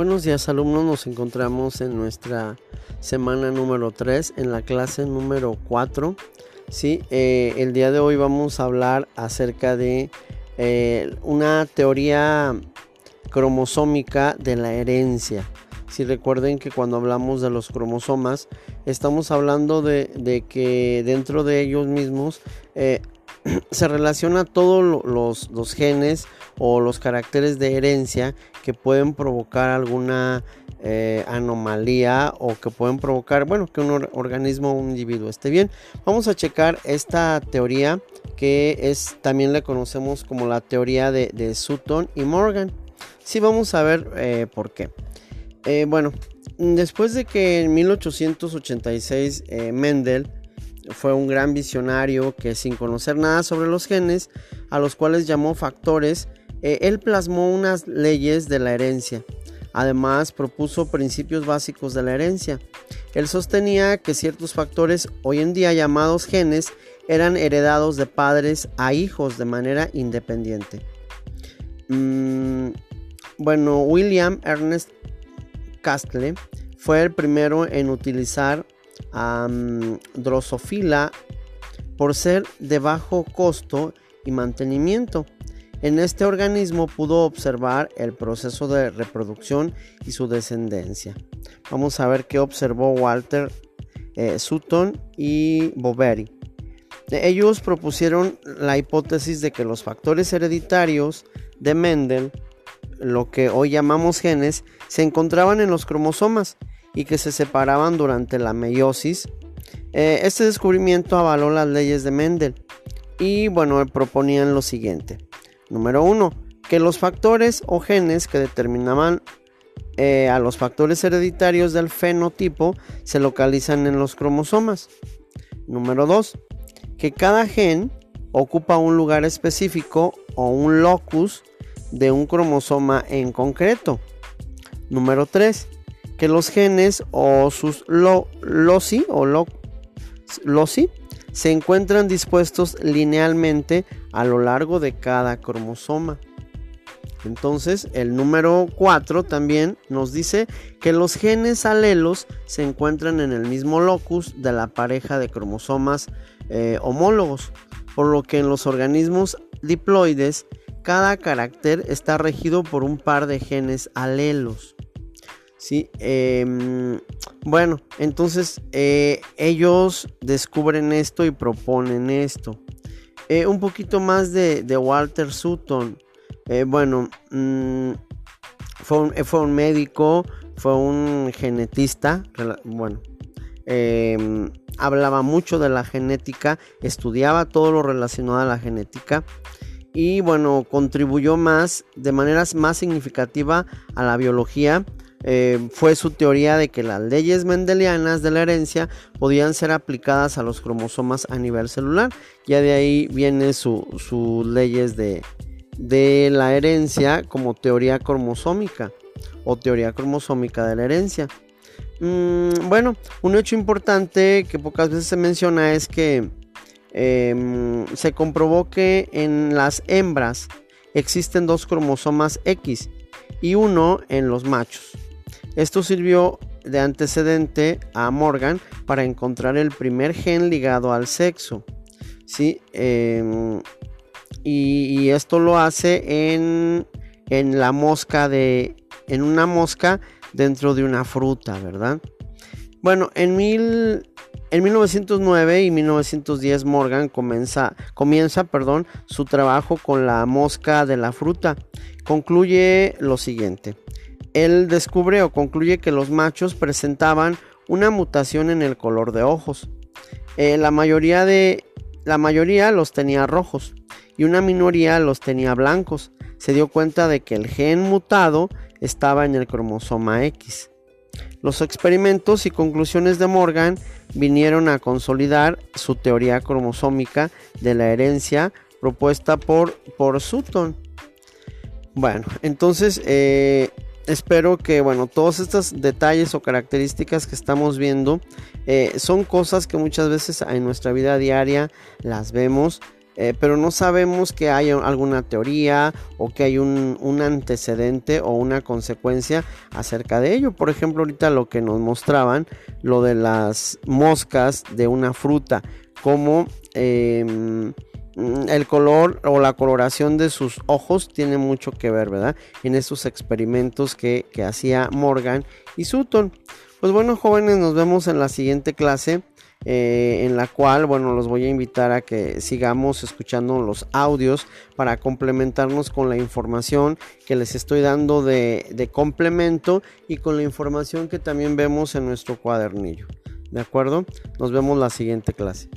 Buenos días alumnos, nos encontramos en nuestra semana número 3, en la clase número 4. Sí, eh, el día de hoy vamos a hablar acerca de eh, una teoría cromosómica de la herencia. Si recuerden que cuando hablamos de los cromosomas, estamos hablando de, que dentro de ellos mismos eh, se relaciona todos los, genes o los caracteres de herencia que pueden provocar alguna eh, anomalía o que pueden provocar, bueno, que un organismo o un individuo esté bien. Vamos a checar esta teoría que es también le conocemos como la teoría de, Sutton y Morgan. Sí, vamos a ver eh, por qué. Eh, bueno, después de que en 1886 Mendel fue un gran visionario que sin conocer nada sobre los genes, a los cuales llamó factores, eh, él plasmó unas leyes de la herencia. Además, propuso principios básicos de la herencia. Él sostenía que ciertos factores, hoy en día llamados genes, eran heredados de padres a hijos de manera independiente. Mm, bueno, William Ernest Castle fue el primero en utilizar a Drosophila por ser de bajo costo y mantenimiento. En este organismo pudo observar el proceso de reproducción y su descendencia. Vamos a ver qué observó Walter eh, Sutton y Boveri. Ellos propusieron la hipótesis de que los factores hereditarios de Mendel, lo que hoy llamamos genes, se encontraban en los cromosomas y que se separaban durante la meiosis. Eh, este descubrimiento avaló las leyes de Mendel y bueno, proponían lo siguiente. Número uno, que los factores o genes que determinaban eh, a los factores hereditarios del fenotipo se localizan en los cromosomas. Número 2. Que cada gen ocupa un lugar específico o un locus de un cromosoma en concreto. Número 3 que los genes o sus loci o loci se encuentran dispuestos linealmente a lo largo de cada cromosoma. Entonces, el número 4 también nos dice que los genes alelos se encuentran en el mismo locus de la pareja de cromosomas eh, homólogos, por lo que en los organismos diploides cada carácter está regido por un par de genes alelos. Sí, em, bueno, entonces eh, ellos descubren esto y proponen esto. Eh, un poquito más de, Walter Sutton. Eh, bueno, mm, fue, un, médico, fue un genetista. Bueno, em, hablaba mucho de la genética, estudiaba todo lo relacionado a la genética y bueno, contribuyó más, de manera más significativa a la biología eh, fue su teoría de que las leyes mendelianas de la herencia podían ser aplicadas a los cromosomas a nivel celular. Ya de ahí viene sus leyes de, la herencia como teoría cromosómica o teoría cromosómica de la herencia. Mm, bueno, un hecho importante que pocas veces se menciona es que em, se comprobó que en las hembras existen dos cromosomas X y uno en los machos. Esto sirvió de antecedente a Morgan para encontrar el primer gen ligado al sexo. ¿sí? Em, y, esto lo hace en, la mosca de. en una mosca dentro de una fruta, ¿verdad? Bueno, en, mil, en 1909 y 1910 Morgan comienza, comienza perdón, su trabajo con la mosca de la fruta. Concluye lo siguiente él descubre o concluye que los machos presentaban una mutación en el color de ojos. Eh, la, mayoría de, la mayoría los tenía rojos y una minoría los tenía blancos. Se dio cuenta de que el gen mutado estaba en el cromosoma X. Los experimentos y conclusiones de Morgan vinieron a consolidar su teoría cromosómica de la herencia propuesta por, por Sutton. Bueno, entonces eh, espero que, bueno, todos estos detalles o características que estamos viendo eh, son cosas que muchas veces en nuestra vida diaria las vemos. eh, pero no sabemos que hay alguna teoría o que hay un, un, antecedente o una consecuencia acerca de ello. Por ejemplo, ahorita lo que nos mostraban, lo de las moscas de una fruta, como em, el color o la coloración de sus ojos tiene mucho que ver, ¿verdad? En esos experimentos que, que hacía Morgan y Sutton. Pues bueno, jóvenes, nos vemos en la siguiente clase. Eh, en la cual, bueno, los voy a invitar a que sigamos escuchando los audios para complementarnos con la información que les estoy dando de, de complemento y con la información que también vemos en nuestro cuadernillo. ¿De acuerdo? Nos vemos la siguiente clase.